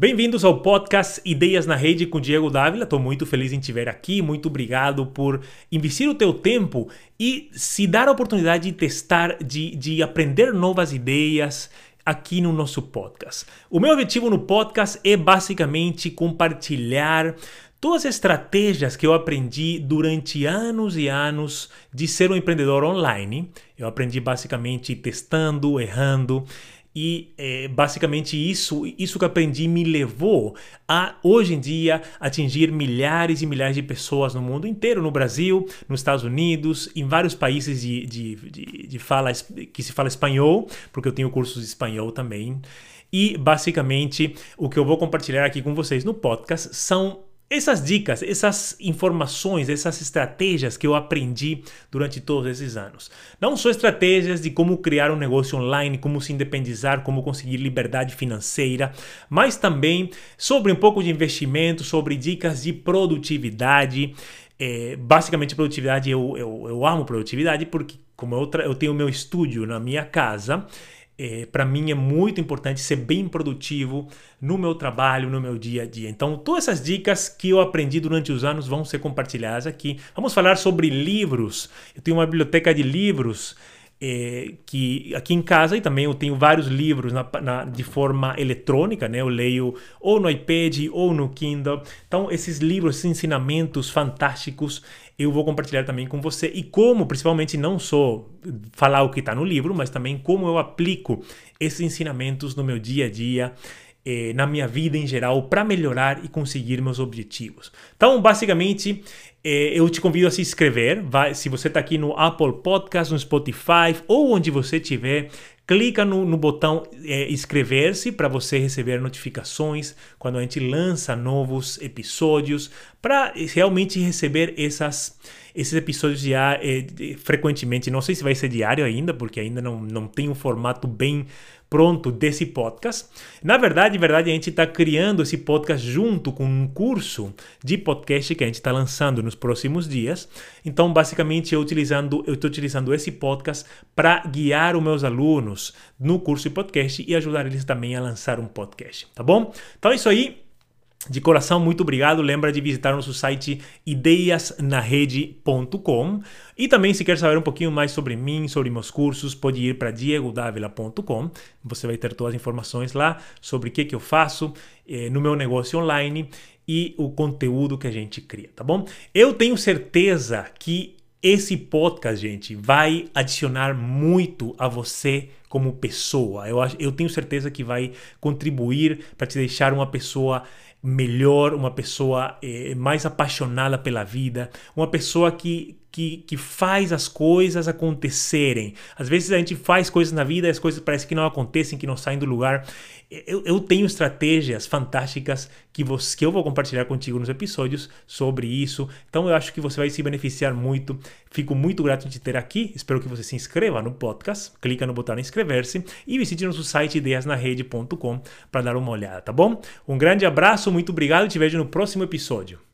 Bem-vindos ao podcast Ideias na Rede com Diego Dávila. Estou muito feliz em te ver aqui. Muito obrigado por investir o teu tempo e se dar a oportunidade de testar, de, de aprender novas ideias aqui no nosso podcast. O meu objetivo no podcast é basicamente compartilhar todas as estratégias que eu aprendi durante anos e anos de ser um empreendedor online. Eu aprendi basicamente testando, errando e é, basicamente isso, isso que aprendi me levou a hoje em dia atingir milhares e milhares de pessoas no mundo inteiro, no Brasil, nos Estados Unidos, em vários países de, de, de, de fala, que se fala espanhol, porque eu tenho cursos de espanhol também. E basicamente o que eu vou compartilhar aqui com vocês no podcast são essas dicas, essas informações, essas estratégias que eu aprendi durante todos esses anos. Não só estratégias de como criar um negócio online, como se independizar, como conseguir liberdade financeira, mas também sobre um pouco de investimento, sobre dicas de produtividade. É, basicamente, produtividade, eu, eu, eu amo produtividade porque, como eu, eu tenho meu estúdio na minha casa, é, para mim é muito importante ser bem produtivo no meu trabalho, no meu dia a dia. Então, todas essas dicas que eu aprendi durante os anos vão ser compartilhadas aqui. Vamos falar sobre livros. Eu tenho uma biblioteca de livros é, que aqui em casa e também eu tenho vários livros na, na, de forma eletrônica, né? Eu leio ou no iPad ou no Kindle. Então, esses livros, esses ensinamentos fantásticos, eu vou compartilhar também com você e como, principalmente, não só falar o que está no livro, mas também como eu aplico esses ensinamentos no meu dia a dia eh, na minha vida em geral para melhorar e conseguir meus objetivos. Então, basicamente, eh, eu te convido a se inscrever. Vai, se você está aqui no Apple Podcast, no Spotify ou onde você estiver, clica no, no botão é, inscrever-se para você receber notificações quando a gente lança novos episódios, para realmente receber essas, esses episódios já é, frequentemente. Não sei se vai ser diário ainda, porque ainda não, não tem um formato bem pronto desse podcast. Na verdade, verdade, a gente está criando esse podcast junto com um curso de podcast que a gente está lançando nos próximos dias. Então, basicamente, eu utilizando, eu estou utilizando esse podcast para guiar os meus alunos no curso de podcast e ajudar eles também a lançar um podcast, tá bom? Então é isso aí. De coração, muito obrigado. Lembra de visitar nosso site ideiasnarede.com. E também, se quer saber um pouquinho mais sobre mim, sobre meus cursos, pode ir para diegodavila.com. Você vai ter todas as informações lá sobre o que, que eu faço eh, no meu negócio online e o conteúdo que a gente cria, tá bom? Eu tenho certeza que esse podcast, gente, vai adicionar muito a você como pessoa. Eu, eu tenho certeza que vai contribuir para te deixar uma pessoa melhor, uma pessoa eh, mais apaixonada pela vida, uma pessoa que, que, que faz as coisas acontecerem. Às vezes a gente faz coisas na vida e as coisas parecem que não acontecem, que não saem do lugar. Eu, eu tenho estratégias fantásticas que, você, que eu vou compartilhar contigo nos episódios sobre isso. Então eu acho que você vai se beneficiar muito. Fico muito grato de te ter aqui. Espero que você se inscreva no podcast. Clica no botão inscrever-se e visite nosso site ideiasnarrede.com para dar uma olhada, tá bom? Um grande abraço, muito obrigado e te vejo no próximo episódio.